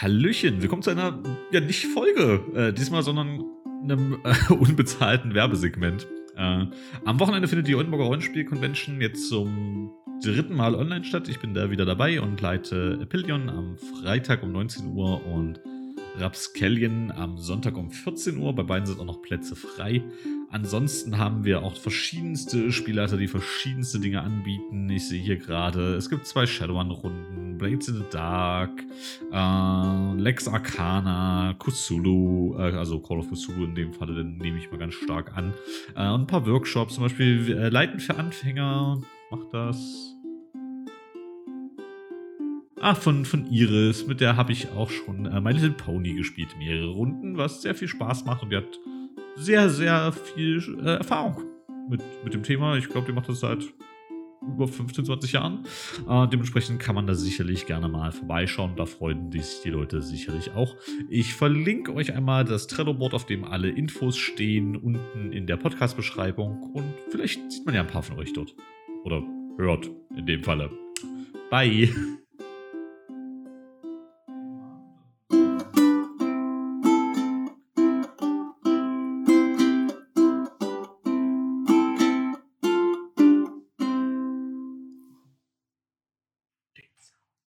Hallöchen, willkommen zu einer, ja nicht Folge äh, diesmal, sondern einem äh, unbezahlten Werbesegment. Äh, am Wochenende findet die Oldenburger Rollenspiel-Convention jetzt zum dritten Mal online statt. Ich bin da wieder dabei und leite Epillion am Freitag um 19 Uhr und Rapscallion am Sonntag um 14 Uhr. Bei beiden sind auch noch Plätze frei. Ansonsten haben wir auch verschiedenste Spielleiter, die verschiedenste Dinge anbieten. Ich sehe hier gerade, es gibt zwei Shadowrun-Runden, Blades in the Dark, äh, Lex Arcana, Cthulhu, äh, also Call of Cthulhu in dem Falle, den nehme ich mal ganz stark an. Äh, ein paar Workshops, zum Beispiel äh, Leiten für Anfänger, macht das. Ah, von, von Iris, mit der habe ich auch schon äh, My Little Pony gespielt, mehrere Runden, was sehr viel Spaß macht und die hat sehr, sehr viel äh, Erfahrung mit, mit dem Thema. Ich glaube, die macht das seit über 15, 20 Jahren. Äh, dementsprechend kann man da sicherlich gerne mal vorbeischauen. Da freuen sich die Leute sicherlich auch. Ich verlinke euch einmal das Trello-Board, auf dem alle Infos stehen, unten in der Podcast-Beschreibung. Und vielleicht sieht man ja ein paar von euch dort. Oder hört in dem Falle. Bye.